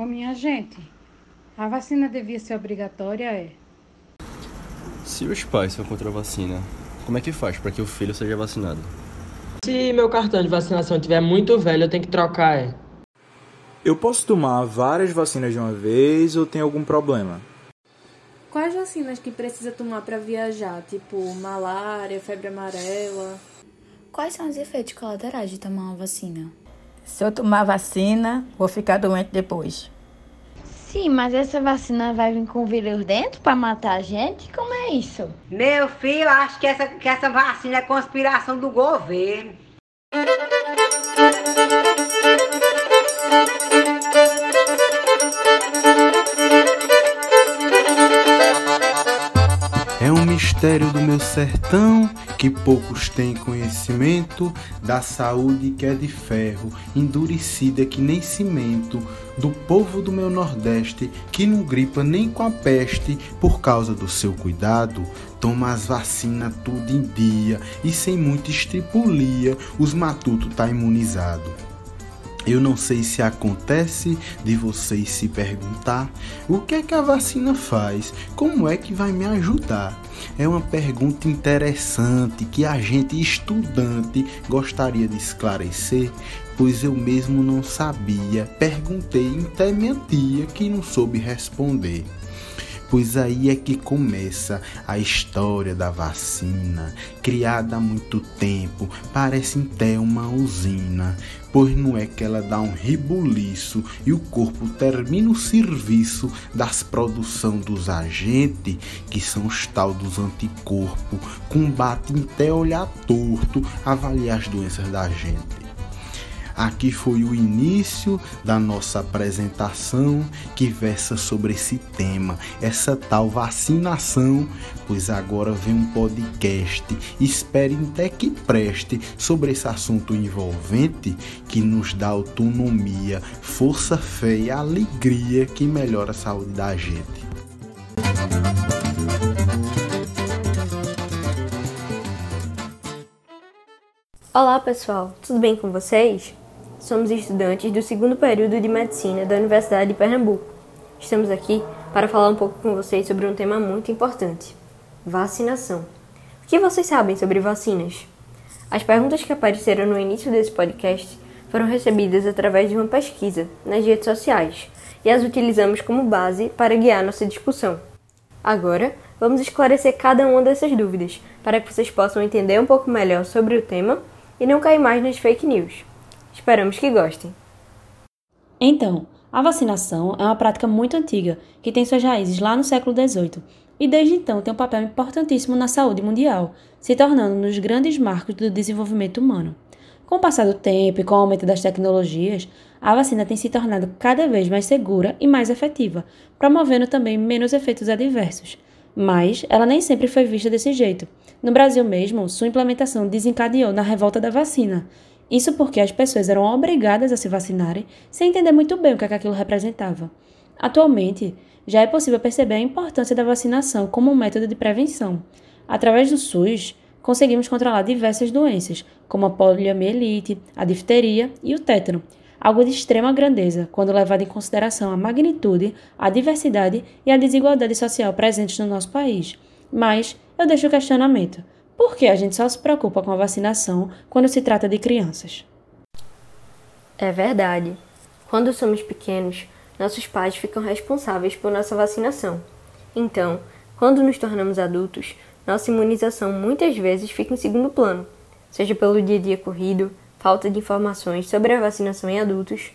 Ô minha gente, a vacina devia ser obrigatória, é? Se os pais são contra a vacina, como é que faz para que o filho seja vacinado? Se meu cartão de vacinação estiver muito velho, eu tenho que trocar, é. Eu posso tomar várias vacinas de uma vez ou tem algum problema? Quais vacinas que precisa tomar para viajar? Tipo malária, febre amarela? Quais são os efeitos colaterais de tomar uma vacina? Se eu tomar vacina, vou ficar doente depois. Sim, mas essa vacina vai vir com vírus dentro para matar a gente? Como é isso? Meu filho, acho que essa, que essa vacina é conspiração do governo. Mistério do meu sertão que poucos têm conhecimento da saúde que é de ferro, endurecida que nem cimento, do povo do meu Nordeste que não gripa nem com a peste por causa do seu cuidado. Toma as vacinas tudo em dia e sem muita estripulia, os matutos tá imunizado. Eu não sei se acontece de vocês se perguntar o que é que a vacina faz, como é que vai me ajudar. É uma pergunta interessante que a gente estudante gostaria de esclarecer, pois eu mesmo não sabia. Perguntei até minha tia que não soube responder pois aí é que começa a história da vacina, criada há muito tempo, parece até uma usina, pois não é que ela dá um ribuliço e o corpo termina o serviço das produção dos agentes, que são os tal dos anticorpos, combate até olhar torto, avaliar as doenças da gente. Aqui foi o início da nossa apresentação que versa sobre esse tema, essa tal vacinação, pois agora vem um podcast. Espere até que preste sobre esse assunto envolvente que nos dá autonomia, força, fé e alegria que melhora a saúde da gente. Olá pessoal, tudo bem com vocês? Somos estudantes do segundo período de Medicina da Universidade de Pernambuco. Estamos aqui para falar um pouco com vocês sobre um tema muito importante: vacinação. O que vocês sabem sobre vacinas? As perguntas que apareceram no início desse podcast foram recebidas através de uma pesquisa nas redes sociais e as utilizamos como base para guiar nossa discussão. Agora, vamos esclarecer cada uma dessas dúvidas para que vocês possam entender um pouco melhor sobre o tema e não cair mais nas fake news. Esperamos que gostem. Então, a vacinação é uma prática muito antiga que tem suas raízes lá no século XVIII e desde então tem um papel importantíssimo na saúde mundial, se tornando um dos grandes marcos do desenvolvimento humano. Com o passar do tempo e com o aumento das tecnologias, a vacina tem se tornado cada vez mais segura e mais efetiva, promovendo também menos efeitos adversos. Mas ela nem sempre foi vista desse jeito. No Brasil mesmo, sua implementação desencadeou na revolta da vacina, isso porque as pessoas eram obrigadas a se vacinarem sem entender muito bem o que, é que aquilo representava. Atualmente, já é possível perceber a importância da vacinação como um método de prevenção. Através do SUS, conseguimos controlar diversas doenças, como a poliomielite, a difteria e o tétano, algo de extrema grandeza quando levado em consideração a magnitude, a diversidade e a desigualdade social presentes no nosso país. Mas eu deixo o questionamento. Por que a gente só se preocupa com a vacinação quando se trata de crianças? É verdade. Quando somos pequenos, nossos pais ficam responsáveis por nossa vacinação. Então, quando nos tornamos adultos, nossa imunização muitas vezes fica em segundo plano, seja pelo dia a dia corrido, falta de informações sobre a vacinação em adultos,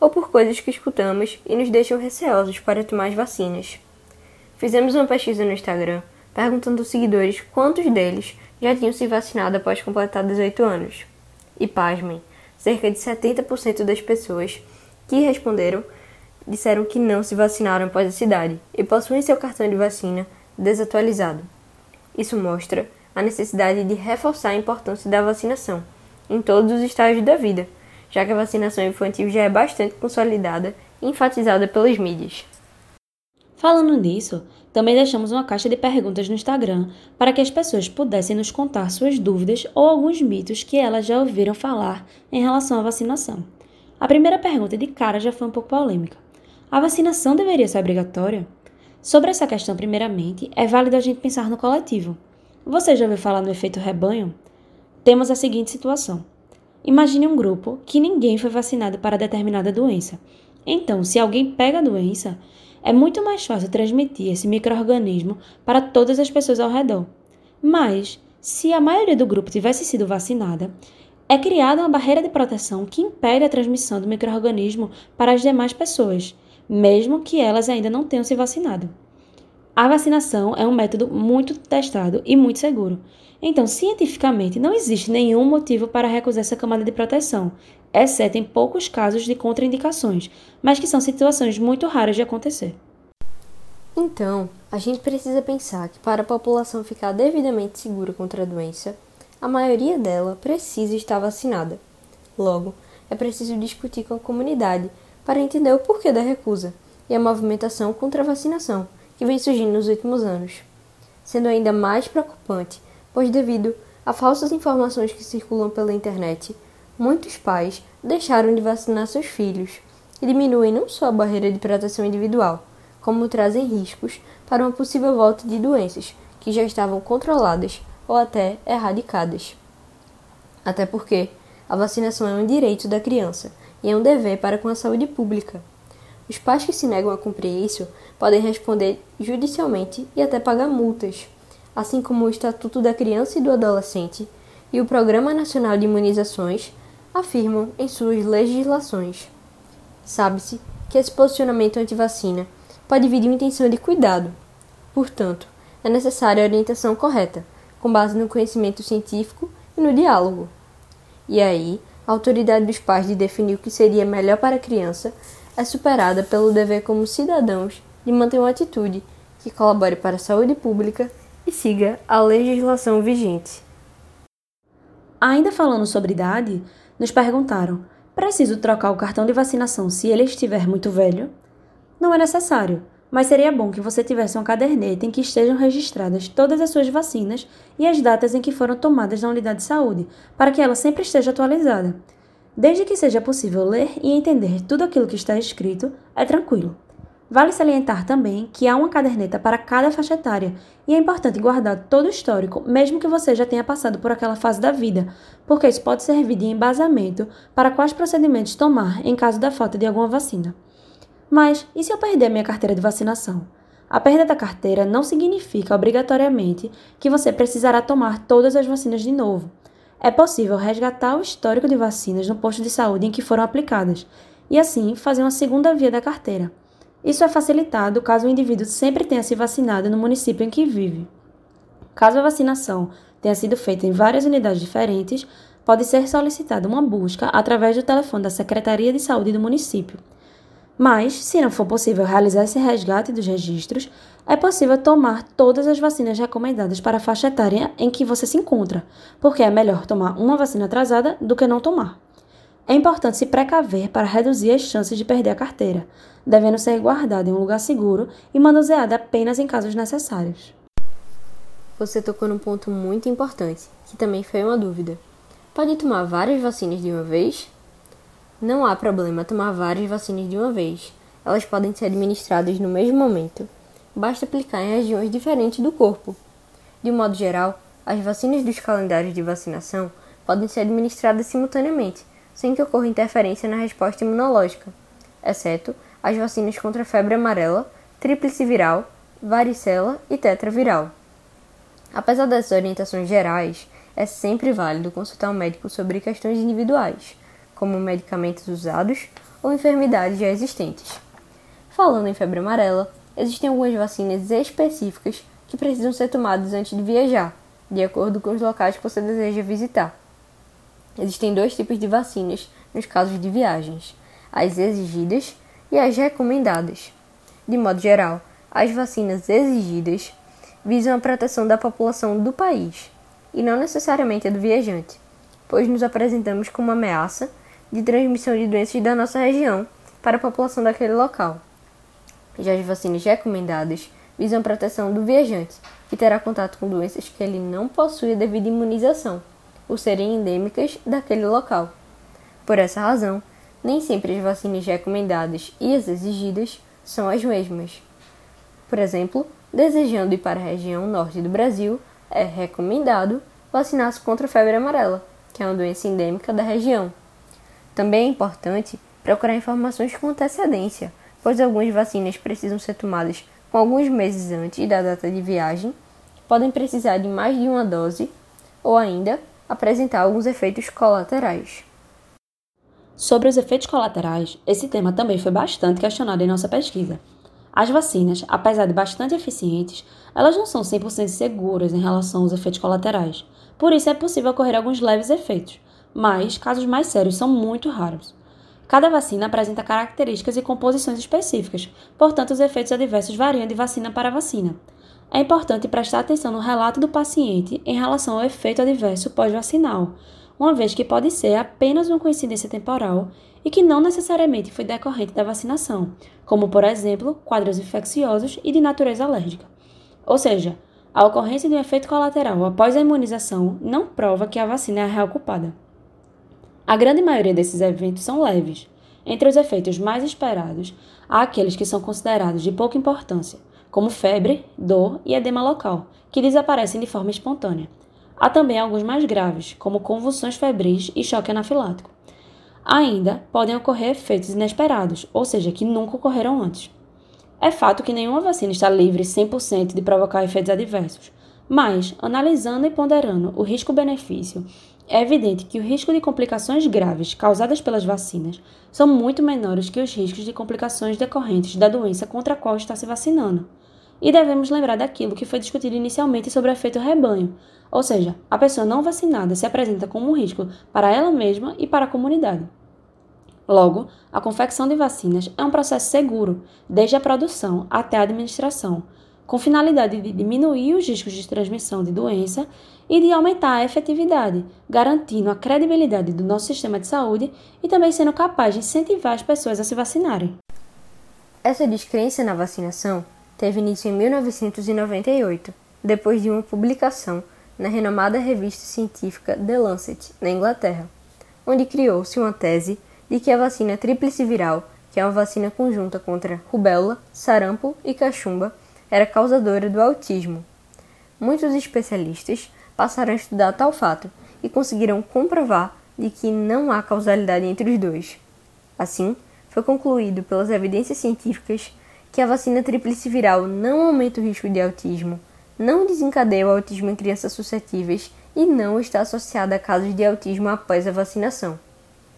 ou por coisas que escutamos e nos deixam receosos para tomar as vacinas. Fizemos uma pesquisa no Instagram perguntando aos seguidores quantos deles já tinham se vacinado após completar 18 anos. E pasmem, cerca de 70% das pessoas que responderam disseram que não se vacinaram após essa idade e possuem seu cartão de vacina desatualizado. Isso mostra a necessidade de reforçar a importância da vacinação em todos os estágios da vida, já que a vacinação infantil já é bastante consolidada e enfatizada pelas mídias. Falando nisso, também deixamos uma caixa de perguntas no Instagram para que as pessoas pudessem nos contar suas dúvidas ou alguns mitos que elas já ouviram falar em relação à vacinação. A primeira pergunta de cara já foi um pouco polêmica. a vacinação deveria ser obrigatória? Sobre essa questão, primeiramente, é válido a gente pensar no coletivo. Você já ouviu falar no efeito rebanho? Temos a seguinte situação. Imagine um grupo que ninguém foi vacinado para determinada doença. Então, se alguém pega a doença, é muito mais fácil transmitir esse microorganismo para todas as pessoas ao redor. Mas, se a maioria do grupo tivesse sido vacinada, é criada uma barreira de proteção que impede a transmissão do microorganismo para as demais pessoas, mesmo que elas ainda não tenham se vacinado. A vacinação é um método muito testado e muito seguro. Então, cientificamente, não existe nenhum motivo para recusar essa camada de proteção, exceto em poucos casos de contraindicações, mas que são situações muito raras de acontecer. Então, a gente precisa pensar que para a população ficar devidamente segura contra a doença, a maioria dela precisa estar vacinada. Logo, é preciso discutir com a comunidade para entender o porquê da recusa e a movimentação contra a vacinação que vem surgindo nos últimos anos. Sendo ainda mais preocupante, pois devido a falsas informações que circulam pela internet, muitos pais deixaram de vacinar seus filhos e diminuem não só a barreira de proteção individual, como trazem riscos para uma possível volta de doenças que já estavam controladas ou até erradicadas. Até porque a vacinação é um direito da criança e é um dever para com a saúde pública. Os pais que se negam a cumprir isso podem responder judicialmente e até pagar multas, assim como o Estatuto da Criança e do Adolescente e o Programa Nacional de Imunizações afirmam em suas legislações. Sabe-se que esse posicionamento anti-vacina pode vir de uma intenção de cuidado. Portanto, é necessária a orientação correta, com base no conhecimento científico e no diálogo. E aí, a autoridade dos pais de definir o que seria melhor para a criança é superada pelo dever como cidadãos de manter uma atitude que colabore para a saúde pública e siga a legislação vigente. Ainda falando sobre idade, nos perguntaram: preciso trocar o cartão de vacinação se ele estiver muito velho? Não é necessário, mas seria bom que você tivesse uma caderneta em que estejam registradas todas as suas vacinas e as datas em que foram tomadas na unidade de saúde, para que ela sempre esteja atualizada. Desde que seja possível ler e entender tudo aquilo que está escrito, é tranquilo. Vale salientar também que há uma caderneta para cada faixa etária e é importante guardar todo o histórico, mesmo que você já tenha passado por aquela fase da vida, porque isso pode servir de embasamento para quais procedimentos tomar em caso da falta de alguma vacina. Mas e se eu perder a minha carteira de vacinação? A perda da carteira não significa obrigatoriamente que você precisará tomar todas as vacinas de novo. É possível resgatar o histórico de vacinas no posto de saúde em que foram aplicadas e assim fazer uma segunda via da carteira. Isso é facilitado caso o indivíduo sempre tenha se vacinado no município em que vive. Caso a vacinação tenha sido feita em várias unidades diferentes, pode ser solicitada uma busca através do telefone da Secretaria de Saúde do município. Mas, se não for possível realizar esse resgate dos registros, é possível tomar todas as vacinas recomendadas para a faixa etária em que você se encontra, porque é melhor tomar uma vacina atrasada do que não tomar. É importante se precaver para reduzir as chances de perder a carteira, devendo ser guardada em um lugar seguro e manuseada apenas em casos necessários. Você tocou num ponto muito importante, que também foi uma dúvida. Pode tomar várias vacinas de uma vez? Não há problema tomar várias vacinas de uma vez. Elas podem ser administradas no mesmo momento. Basta aplicar em regiões diferentes do corpo. De modo geral, as vacinas dos calendários de vacinação podem ser administradas simultaneamente, sem que ocorra interferência na resposta imunológica, exceto as vacinas contra febre amarela, tríplice viral, varicela e tetraviral. Apesar dessas orientações gerais, é sempre válido consultar um médico sobre questões individuais como medicamentos usados ou enfermidades já existentes. Falando em febre amarela, existem algumas vacinas específicas que precisam ser tomadas antes de viajar, de acordo com os locais que você deseja visitar. Existem dois tipos de vacinas nos casos de viagens: as exigidas e as recomendadas. De modo geral, as vacinas exigidas visam a proteção da população do país e não necessariamente a do viajante, pois nos apresentamos como uma ameaça de transmissão de doenças da nossa região para a população daquele local. Já as vacinas recomendadas visam a proteção do viajante, que terá contato com doenças que ele não possui devido à imunização, por serem endêmicas daquele local. Por essa razão, nem sempre as vacinas recomendadas e as exigidas são as mesmas. Por exemplo, desejando ir para a região norte do Brasil, é recomendado vacinar-se contra a febre amarela, que é uma doença endêmica da região. Também é importante procurar informações com antecedência, pois algumas vacinas precisam ser tomadas com alguns meses antes da data de viagem, podem precisar de mais de uma dose ou ainda apresentar alguns efeitos colaterais. Sobre os efeitos colaterais, esse tema também foi bastante questionado em nossa pesquisa. As vacinas, apesar de bastante eficientes, elas não são 100% seguras em relação aos efeitos colaterais. Por isso é possível ocorrer alguns leves efeitos, mas casos mais sérios são muito raros. Cada vacina apresenta características e composições específicas, portanto, os efeitos adversos variam de vacina para vacina. É importante prestar atenção no relato do paciente em relação ao efeito adverso pós-vacinal, uma vez que pode ser apenas uma coincidência temporal e que não necessariamente foi decorrente da vacinação, como, por exemplo, quadros infecciosos e de natureza alérgica. Ou seja, a ocorrência de um efeito colateral após a imunização não prova que a vacina é a real culpada. A grande maioria desses eventos são leves. Entre os efeitos mais esperados, há aqueles que são considerados de pouca importância, como febre, dor e edema local, que desaparecem de forma espontânea. Há também alguns mais graves, como convulsões febris e choque anafilático. Ainda podem ocorrer efeitos inesperados, ou seja, que nunca ocorreram antes. É fato que nenhuma vacina está livre 100% de provocar efeitos adversos, mas, analisando e ponderando o risco-benefício, é evidente que o risco de complicações graves causadas pelas vacinas são muito menores que os riscos de complicações decorrentes da doença contra a qual está se vacinando. E devemos lembrar daquilo que foi discutido inicialmente sobre o efeito rebanho, ou seja, a pessoa não vacinada se apresenta como um risco para ela mesma e para a comunidade. Logo, a confecção de vacinas é um processo seguro, desde a produção até a administração, com finalidade de diminuir os riscos de transmissão de doença e de aumentar a efetividade, garantindo a credibilidade do nosso sistema de saúde e também sendo capaz de incentivar as pessoas a se vacinarem. Essa descrença na vacinação teve início em 1998, depois de uma publicação na renomada revista científica The Lancet, na Inglaterra, onde criou-se uma tese de que a vacina tríplice viral, que é uma vacina conjunta contra rubéola, sarampo e cachumba, era causadora do autismo. Muitos especialistas passaram a estudar tal fato e conseguiram comprovar de que não há causalidade entre os dois. Assim, foi concluído pelas evidências científicas que a vacina tríplice viral não aumenta o risco de autismo, não desencadeia o autismo em crianças suscetíveis e não está associada a casos de autismo após a vacinação.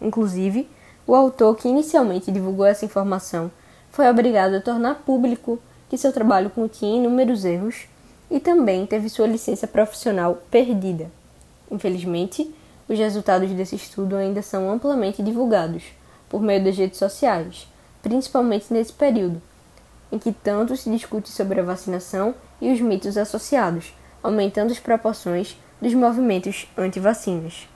Inclusive, o autor que inicialmente divulgou essa informação foi obrigado a tornar público que seu trabalho continha inúmeros erros e também teve sua licença profissional perdida. Infelizmente, os resultados desse estudo ainda são amplamente divulgados por meio das redes sociais, principalmente nesse período, em que tanto se discute sobre a vacinação e os mitos associados, aumentando as proporções dos movimentos anti-vacinas.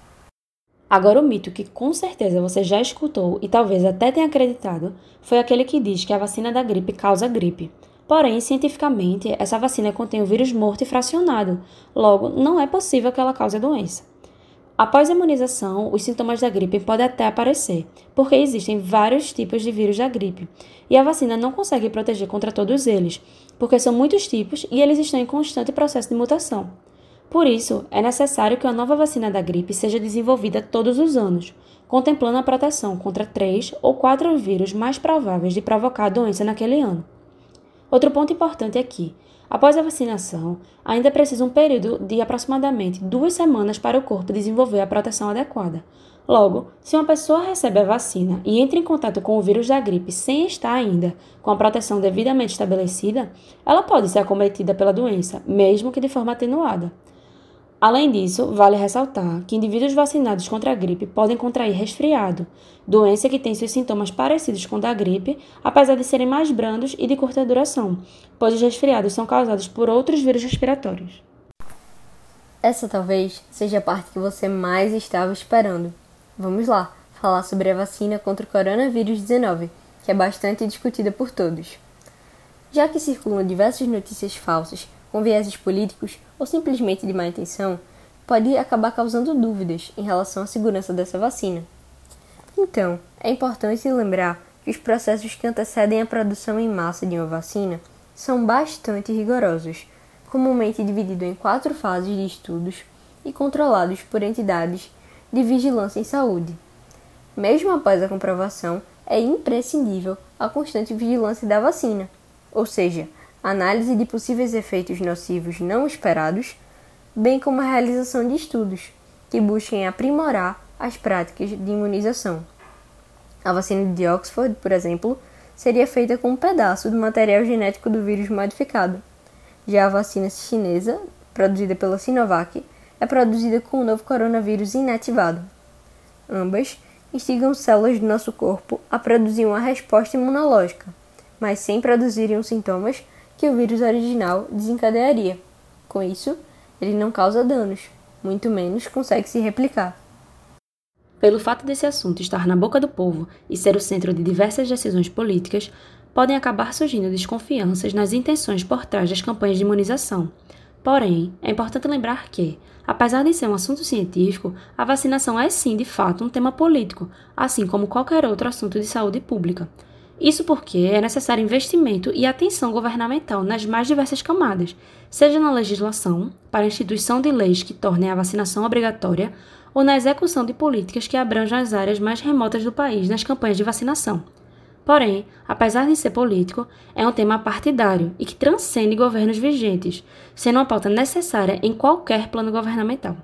Agora, o mito que com certeza você já escutou e talvez até tenha acreditado foi aquele que diz que a vacina da gripe causa gripe. Porém, cientificamente, essa vacina contém o vírus morto e fracionado, logo, não é possível que ela cause a doença. Após a imunização, os sintomas da gripe podem até aparecer, porque existem vários tipos de vírus da gripe, e a vacina não consegue proteger contra todos eles, porque são muitos tipos e eles estão em constante processo de mutação. Por isso, é necessário que uma nova vacina da gripe seja desenvolvida todos os anos, contemplando a proteção contra três ou quatro vírus mais prováveis de provocar a doença naquele ano. Outro ponto importante é após a vacinação, ainda precisa um período de aproximadamente duas semanas para o corpo desenvolver a proteção adequada, Logo, se uma pessoa recebe a vacina e entra em contato com o vírus da gripe sem estar ainda com a proteção devidamente estabelecida, ela pode ser acometida pela doença, mesmo que de forma atenuada. Além disso, vale ressaltar que indivíduos vacinados contra a gripe podem contrair resfriado, doença que tem seus sintomas parecidos com da gripe, apesar de serem mais brandos e de curta duração, pois os resfriados são causados por outros vírus respiratórios. Essa talvez seja a parte que você mais estava esperando Vamos lá, falar sobre a vacina contra o coronavírus 19, que é bastante discutida por todos. Já que circulam diversas notícias falsas com vieses políticos ou simplesmente de má intenção, pode acabar causando dúvidas em relação à segurança dessa vacina. Então, é importante lembrar que os processos que antecedem a produção em massa de uma vacina são bastante rigorosos, comumente divididos em quatro fases de estudos e controlados por entidades de vigilância em saúde. Mesmo após a comprovação, é imprescindível a constante vigilância da vacina, ou seja, análise de possíveis efeitos nocivos não esperados, bem como a realização de estudos que busquem aprimorar as práticas de imunização. A vacina de Oxford, por exemplo, seria feita com um pedaço do material genético do vírus modificado. Já a vacina chinesa, produzida pela Sinovac, é produzida com o novo coronavírus inativado. Ambas instigam células do nosso corpo a produzir uma resposta imunológica, mas sem produzirem os sintomas que o vírus original desencadearia. Com isso, ele não causa danos, muito menos consegue se replicar. Pelo fato desse assunto estar na boca do povo e ser o centro de diversas decisões políticas, podem acabar surgindo desconfianças nas intenções por trás das campanhas de imunização. Porém, é importante lembrar que, apesar de ser um assunto científico, a vacinação é sim de fato um tema político, assim como qualquer outro assunto de saúde pública. Isso porque é necessário investimento e atenção governamental nas mais diversas camadas, seja na legislação, para a instituição de leis que tornem a vacinação obrigatória, ou na execução de políticas que abranjam as áreas mais remotas do país nas campanhas de vacinação. Porém, apesar de ser político, é um tema partidário e que transcende governos vigentes, sendo uma pauta necessária em qualquer plano governamental.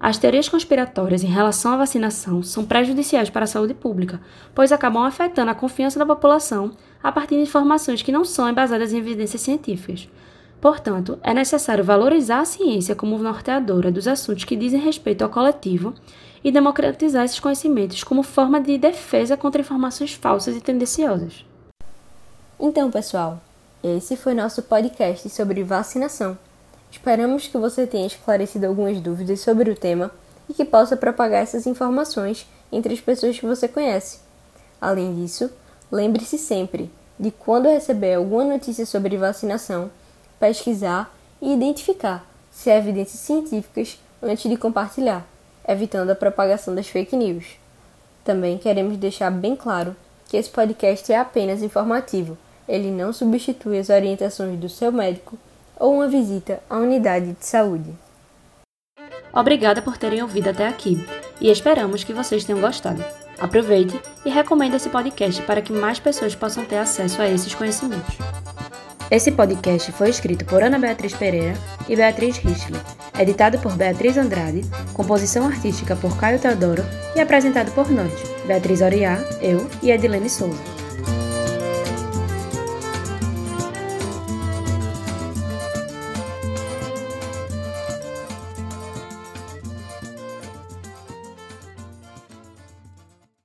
As teorias conspiratórias em relação à vacinação são prejudiciais para a saúde pública, pois acabam afetando a confiança da população a partir de informações que não são embasadas em evidências científicas. Portanto, é necessário valorizar a ciência como norteadora dos assuntos que dizem respeito ao coletivo e democratizar esses conhecimentos como forma de defesa contra informações falsas e tendenciosas. Então, pessoal, esse foi nosso podcast sobre vacinação. Esperamos que você tenha esclarecido algumas dúvidas sobre o tema e que possa propagar essas informações entre as pessoas que você conhece. Além disso, lembre-se sempre de quando receber alguma notícia sobre vacinação, pesquisar e identificar se há evidências científicas antes de compartilhar evitando a propagação das fake news. Também queremos deixar bem claro que esse podcast é apenas informativo, ele não substitui as orientações do seu médico ou uma visita à unidade de saúde. Obrigada por terem ouvido até aqui e esperamos que vocês tenham gostado. Aproveite e recomende esse podcast para que mais pessoas possam ter acesso a esses conhecimentos. Esse podcast foi escrito por Ana Beatriz Pereira e Beatriz Richley, editado por Beatriz Andrade, composição artística por Caio Teodoro e apresentado por nós, Beatriz Oriá, eu e Edilene Souza.